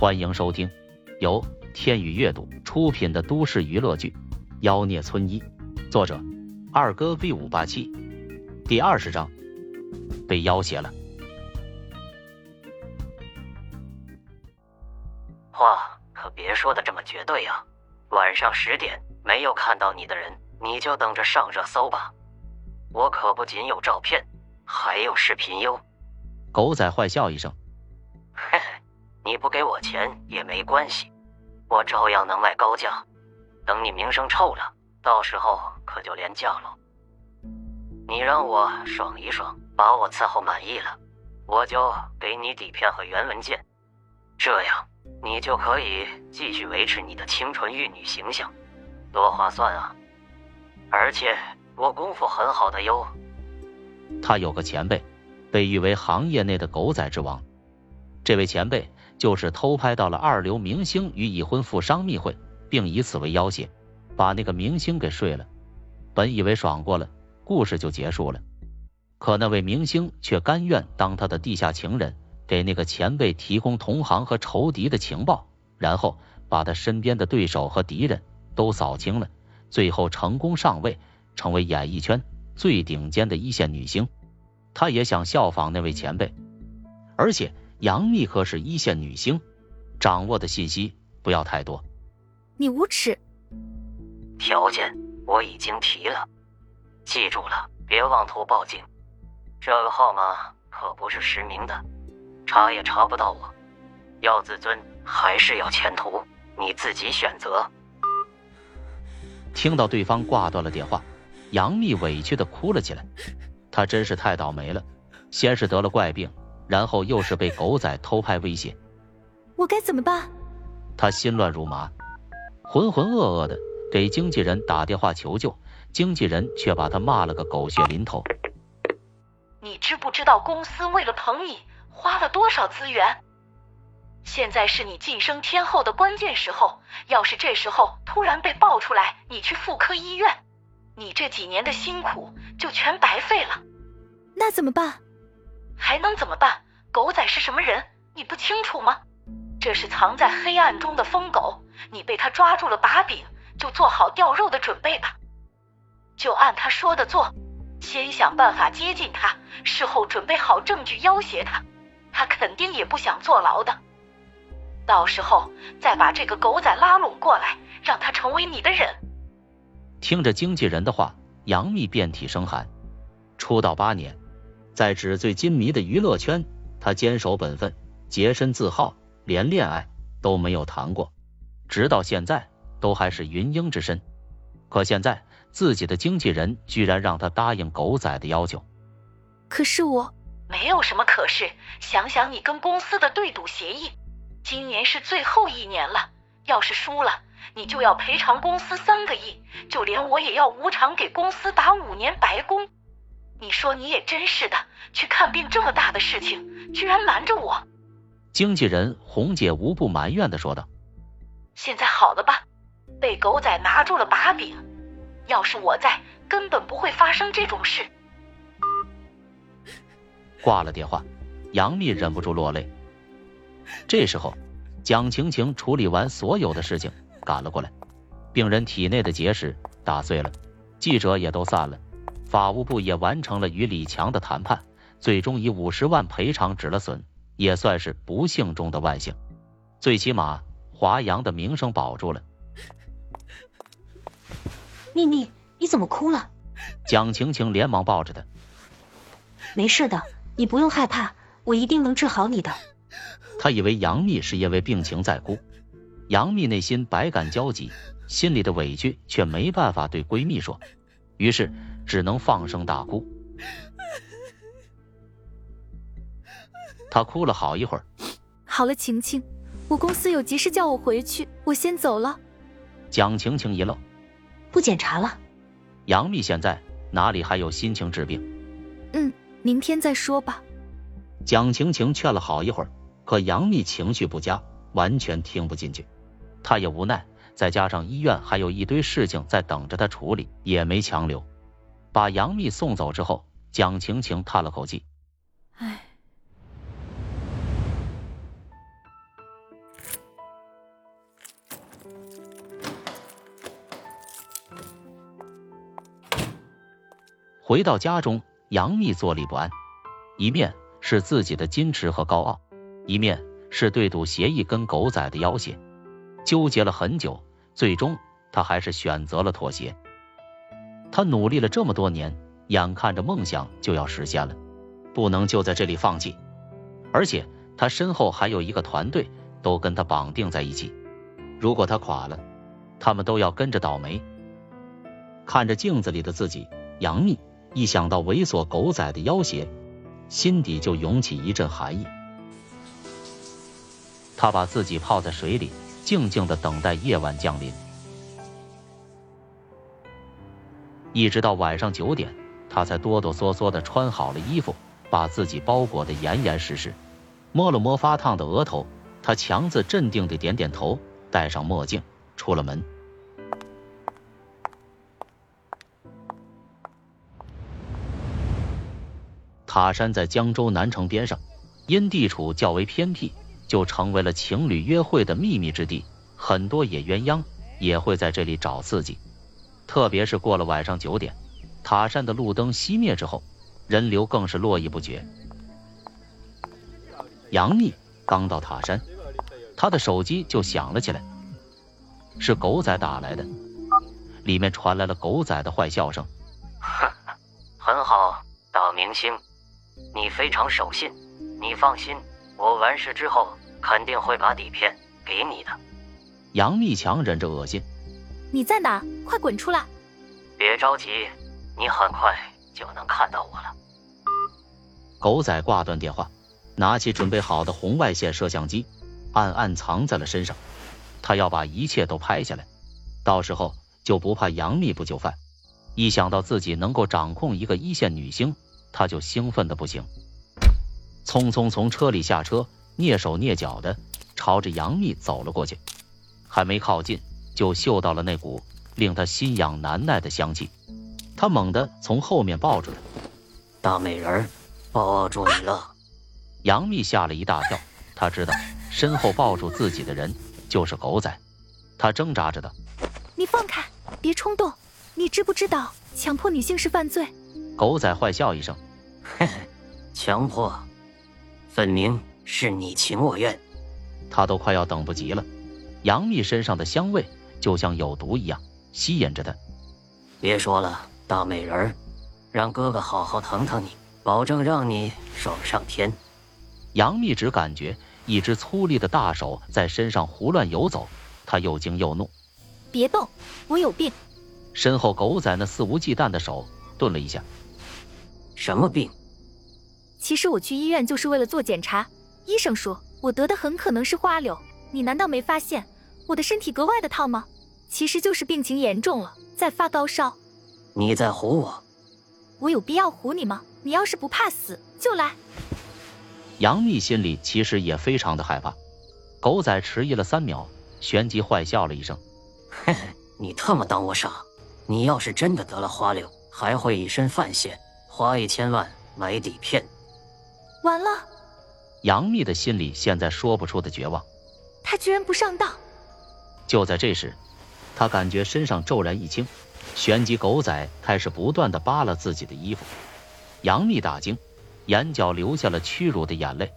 欢迎收听由天宇阅读出品的都市娱乐剧《妖孽村医》，作者二哥 V 五八七，第二十章被要挟了。话可别说的这么绝对啊！晚上十点没有看到你的人，你就等着上热搜吧。我可不仅有照片，还有视频哟。狗仔坏笑一声，嘿嘿。你不给我钱也没关系，我照样能卖高价。等你名声臭了，到时候可就廉价了。你让我爽一爽，把我伺候满意了，我就给你底片和原文件，这样你就可以继续维持你的清纯玉女形象，多划算啊！而且我功夫很好的哟。他有个前辈，被誉为行业内的狗仔之王，这位前辈。就是偷拍到了二流明星与已婚富商密会，并以此为要挟，把那个明星给睡了。本以为爽过了，故事就结束了，可那位明星却甘愿当他的地下情人，给那个前辈提供同行和仇敌的情报，然后把他身边的对手和敌人都扫清了，最后成功上位，成为演艺圈最顶尖的一线女星。他也想效仿那位前辈，而且。杨幂可是一线女星，掌握的信息不要太多。你无耻！条件我已经提了，记住了，别妄图报警。这个号码可不是实名的，查也查不到我。要自尊还是要前途，你自己选择。听到对方挂断了电话，杨幂委屈的哭了起来。她真是太倒霉了，先是得了怪病。然后又是被狗仔偷拍威胁，我该怎么办？他心乱如麻，浑浑噩噩的给经纪人打电话求救，经纪人却把他骂了个狗血淋头。你知不知道公司为了捧你花了多少资源？现在是你晋升天后的关键时候，要是这时候突然被爆出来你去妇科医院，你这几年的辛苦就全白费了。那怎么办？还能怎么办？狗仔是什么人？你不清楚吗？这是藏在黑暗中的疯狗，你被他抓住了把柄，就做好掉肉的准备吧。就按他说的做，先想办法接近他，事后准备好证据要挟他，他肯定也不想坐牢的。到时候再把这个狗仔拉拢过来，让他成为你的人。听着经纪人的话，杨幂遍体生寒。出道八年。在纸醉金迷的娱乐圈，他坚守本分，洁身自好，连恋爱都没有谈过，直到现在都还是云英之身。可现在自己的经纪人居然让他答应狗仔的要求。可是我没有什么可是，想想你跟公司的对赌协议，今年是最后一年了，要是输了，你就要赔偿公司三个亿，就连我也要无偿给公司打五年白工。你说你也真是的，去看病这么大的事情，居然瞒着我。经纪人红姐无不埋怨的说道：“现在好了吧？被狗仔拿住了把柄，要是我在，根本不会发生这种事。”挂了电话，杨幂忍不住落泪。这时候，蒋晴晴处理完所有的事情，赶了过来。病人体内的结石打碎了，记者也都散了。法务部也完成了与李强的谈判，最终以五十万赔偿止了损，也算是不幸中的万幸。最起码华阳的名声保住了。秘密，你怎么哭了？蒋晴晴连忙抱着她。没事的，你不用害怕，我一定能治好你的。她以为杨幂是因为病情在哭，杨幂内心百感交集，心里的委屈却没办法对闺蜜说，于是。只能放声大哭，他哭了好一会儿。好了，晴晴，我公司有急事叫我回去，我先走了。蒋晴晴一愣，不检查了？杨幂现在哪里还有心情治病？嗯，明天再说吧。蒋晴晴劝了好一会儿，可杨幂情绪不佳，完全听不进去。她也无奈，再加上医院还有一堆事情在等着她处理，也没强留。把杨幂送走之后，蒋晴晴叹了口气，哎。回到家中，杨幂坐立不安，一面是自己的矜持和高傲，一面是对赌协议跟狗仔的要挟，纠结了很久，最终她还是选择了妥协。他努力了这么多年，眼看着梦想就要实现了，不能就在这里放弃。而且他身后还有一个团队，都跟他绑定在一起。如果他垮了，他们都要跟着倒霉。看着镜子里的自己，杨幂一想到猥琐狗仔的要挟，心底就涌起一阵寒意。他把自己泡在水里，静静的等待夜晚降临。一直到晚上九点，他才哆哆嗦嗦的穿好了衣服，把自己包裹的严严实实。摸了摸发烫的额头，他强自镇定的点点头，戴上墨镜，出了门。塔山在江州南城边上，因地处较为偏僻，就成为了情侣约会的秘密之地。很多野鸳鸯也会在这里找刺激。特别是过了晚上九点，塔山的路灯熄灭之后，人流更是络绎不绝。杨幂刚到塔山，她的手机就响了起来，是狗仔打来的，里面传来了狗仔的坏笑声。很好，大明星，你非常守信，你放心，我完事之后肯定会把底片给你的。杨幂强忍着恶心。你在哪？快滚出来！别着急，你很快就能看到我了。狗仔挂断电话，拿起准备好的红外线摄像机，暗暗藏在了身上。他要把一切都拍下来，到时候就不怕杨幂不就范。一想到自己能够掌控一个一线女星，他就兴奋的不行。匆匆从车里下车，蹑手蹑脚的朝着杨幂走了过去，还没靠近。就嗅到了那股令他心痒难耐的香气，他猛地从后面抱住她，大美人，抱住你了。杨幂吓了一大跳，她知道身后抱住自己的人就是狗仔，她挣扎着道：“你放开，别冲动，你知不知道强迫女性是犯罪？”狗仔坏笑一声：“嘿嘿，强迫，分明是你情我愿。”他都快要等不及了，杨幂身上的香味。就像有毒一样吸引着他。别说了，大美人儿，让哥哥好好疼疼你，保证让你爽上天。杨幂只感觉一只粗粝的大手在身上胡乱游走，她又惊又怒。别动，我有病。身后狗仔那肆无忌惮的手顿了一下。什么病？其实我去医院就是为了做检查，医生说我得的很可能是花柳，你难道没发现？我的身体格外的烫吗？其实就是病情严重了，在发高烧。你在唬我？我有必要唬你吗？你要是不怕死，就来。杨幂心里其实也非常的害怕。狗仔迟疑了三秒，旋即坏笑了一声：“ 嘿嘿，你特么当我傻？你要是真的得了花柳，还会以身犯险，花一千万买底片。”完了。杨幂的心里现在说不出的绝望。他居然不上当。就在这时，他感觉身上骤然一轻，旋即狗仔开始不断的扒拉自己的衣服。杨幂大惊，眼角流下了屈辱的眼泪。